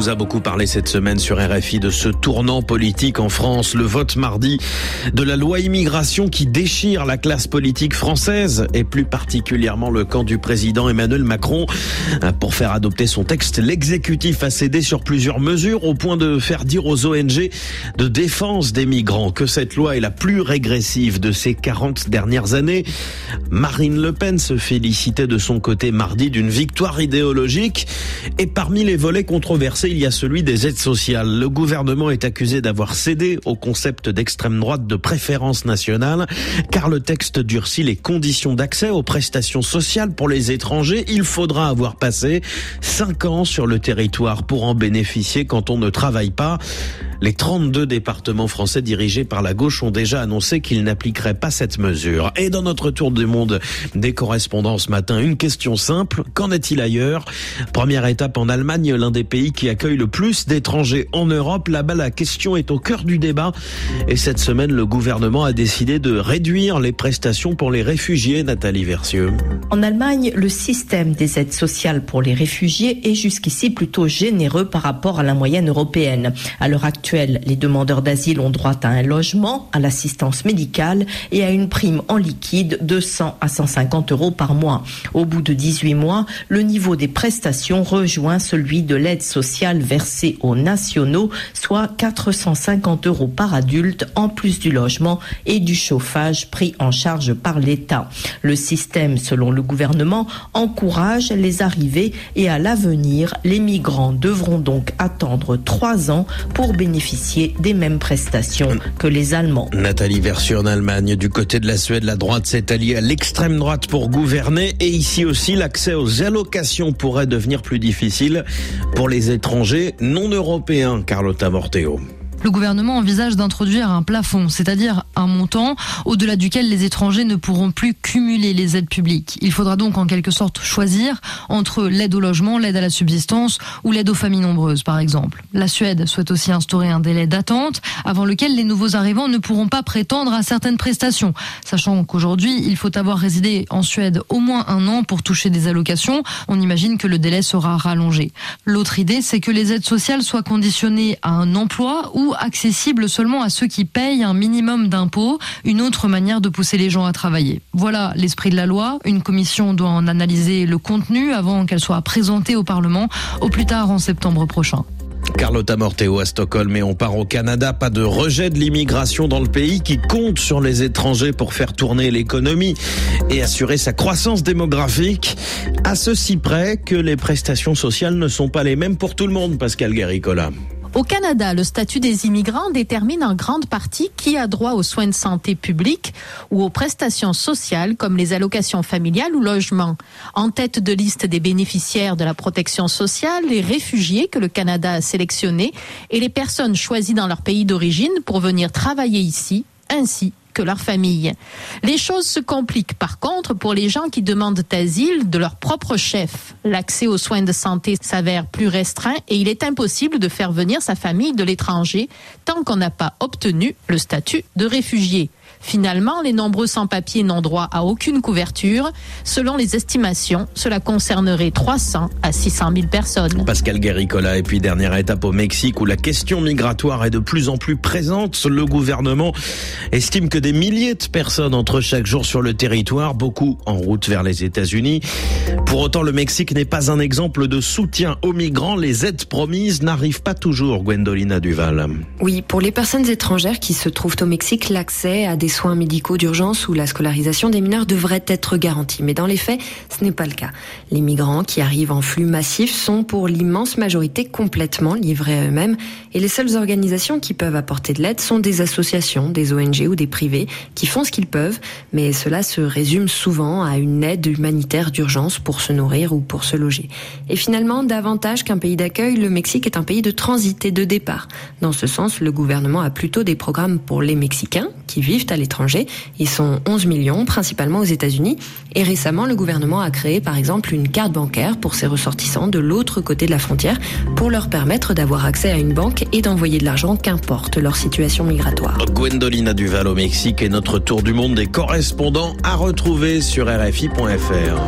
vous a beaucoup parlé cette semaine sur RFI de ce tournant politique en France, le vote mardi de la loi immigration qui déchire la classe politique française et plus particulièrement le camp du président Emmanuel Macron. Pour faire adopter son texte, l'exécutif a cédé sur plusieurs mesures au point de faire dire aux ONG de défense des migrants que cette loi est la plus régressive de ces 40 dernières années. Marine Le Pen se félicitait de son côté mardi d'une victoire idéologique et parmi les volets controversés, il y a celui des aides sociales. Le gouvernement est accusé d'avoir cédé au concept d'extrême droite de préférence nationale, car le texte durcit les conditions d'accès aux prestations sociales pour les étrangers. Il faudra avoir passé 5 ans sur le territoire pour en bénéficier quand on ne travaille pas. Les 32 départements français dirigés par la gauche ont déjà annoncé qu'ils n'appliqueraient pas cette mesure. Et dans notre tour du monde des correspondants ce matin, une question simple. Qu'en est-il ailleurs? Première étape en Allemagne, l'un des pays qui accueille le plus d'étrangers en Europe. Là-bas, la question est au cœur du débat. Et cette semaine, le gouvernement a décidé de réduire les prestations pour les réfugiés, Nathalie Versieux. En Allemagne, le système des aides sociales pour les réfugiés est jusqu'ici plutôt généreux par rapport à la moyenne européenne. À l'heure actuelle, les demandeurs d'asile ont droit à un logement, à l'assistance médicale et à une prime en liquide de 100 à 150 euros par mois. Au bout de 18 mois, le niveau des prestations rejoint celui de l'aide sociale versée aux nationaux, soit 450 euros par adulte, en plus du logement et du chauffage pris en charge par l'État. Le système, selon le gouvernement, encourage les arrivées et à l'avenir, les migrants devront donc attendre trois ans pour bénéficier bénéficier des mêmes prestations que les Allemands. Nathalie Versu en Allemagne, du côté de la Suède, la droite s'est alliée à l'extrême droite pour gouverner et ici aussi l'accès aux allocations pourrait devenir plus difficile pour les étrangers non européens, Carlotta Morteo le gouvernement envisage d'introduire un plafond, c'est-à-dire un montant au-delà duquel les étrangers ne pourront plus cumuler les aides publiques. Il faudra donc en quelque sorte choisir entre l'aide au logement, l'aide à la subsistance ou l'aide aux familles nombreuses, par exemple. La Suède souhaite aussi instaurer un délai d'attente avant lequel les nouveaux arrivants ne pourront pas prétendre à certaines prestations, sachant qu'aujourd'hui, il faut avoir résidé en Suède au moins un an pour toucher des allocations. On imagine que le délai sera rallongé. L'autre idée, c'est que les aides sociales soient conditionnées à un emploi ou accessible seulement à ceux qui payent un minimum d'impôts, une autre manière de pousser les gens à travailler. Voilà l'esprit de la loi. Une commission doit en analyser le contenu avant qu'elle soit présentée au Parlement au plus tard en septembre prochain. Carlotta Morteo à Stockholm et on part au Canada. Pas de rejet de l'immigration dans le pays qui compte sur les étrangers pour faire tourner l'économie et assurer sa croissance démographique. À ceci près que les prestations sociales ne sont pas les mêmes pour tout le monde, Pascal Guéricola. Au Canada, le statut des immigrants détermine en grande partie qui a droit aux soins de santé publics ou aux prestations sociales comme les allocations familiales ou logements. En tête de liste des bénéficiaires de la protection sociale, les réfugiés que le Canada a sélectionnés et les personnes choisies dans leur pays d'origine pour venir travailler ici, ainsi que leur famille. Les choses se compliquent par contre pour les gens qui demandent asile de leur propre chef. L'accès aux soins de santé s'avère plus restreint et il est impossible de faire venir sa famille de l'étranger tant qu'on n'a pas obtenu le statut de réfugié. Finalement, les nombreux sans-papiers n'ont droit à aucune couverture. Selon les estimations, cela concernerait 300 à 600 000 personnes. Pascal Guéricola, et puis dernière étape au Mexique où la question migratoire est de plus en plus présente. Le gouvernement estime que des milliers de personnes entrent chaque jour sur le territoire, beaucoup en route vers les États-Unis. Pour autant, le Mexique n'est pas un exemple de soutien aux migrants. Les aides promises n'arrivent pas toujours, Gwendolina Duval. Oui, pour les personnes étrangères qui se trouvent au Mexique, l'accès à des soins médicaux d'urgence ou la scolarisation des mineurs devrait être garantie. Mais dans les faits, ce n'est pas le cas. Les migrants qui arrivent en flux massif sont pour l'immense majorité complètement livrés à eux-mêmes et les seules organisations qui peuvent apporter de l'aide sont des associations, des ONG ou des privés qui font ce qu'ils peuvent, mais cela se résume souvent à une aide humanitaire d'urgence pour se nourrir ou pour se loger. Et finalement, davantage qu'un pays d'accueil, le Mexique est un pays de transit et de départ. Dans ce sens, le gouvernement a plutôt des programmes pour les Mexicains qui vivent à l'étranger. Ils sont 11 millions, principalement aux États-Unis. Et récemment, le gouvernement a créé, par exemple, une carte bancaire pour ses ressortissants de l'autre côté de la frontière pour leur permettre d'avoir accès à une banque et d'envoyer de l'argent, qu'importe leur situation migratoire. Gwendolina Duval au Mexique et notre tour du monde des correspondants à retrouver sur RFI.fr.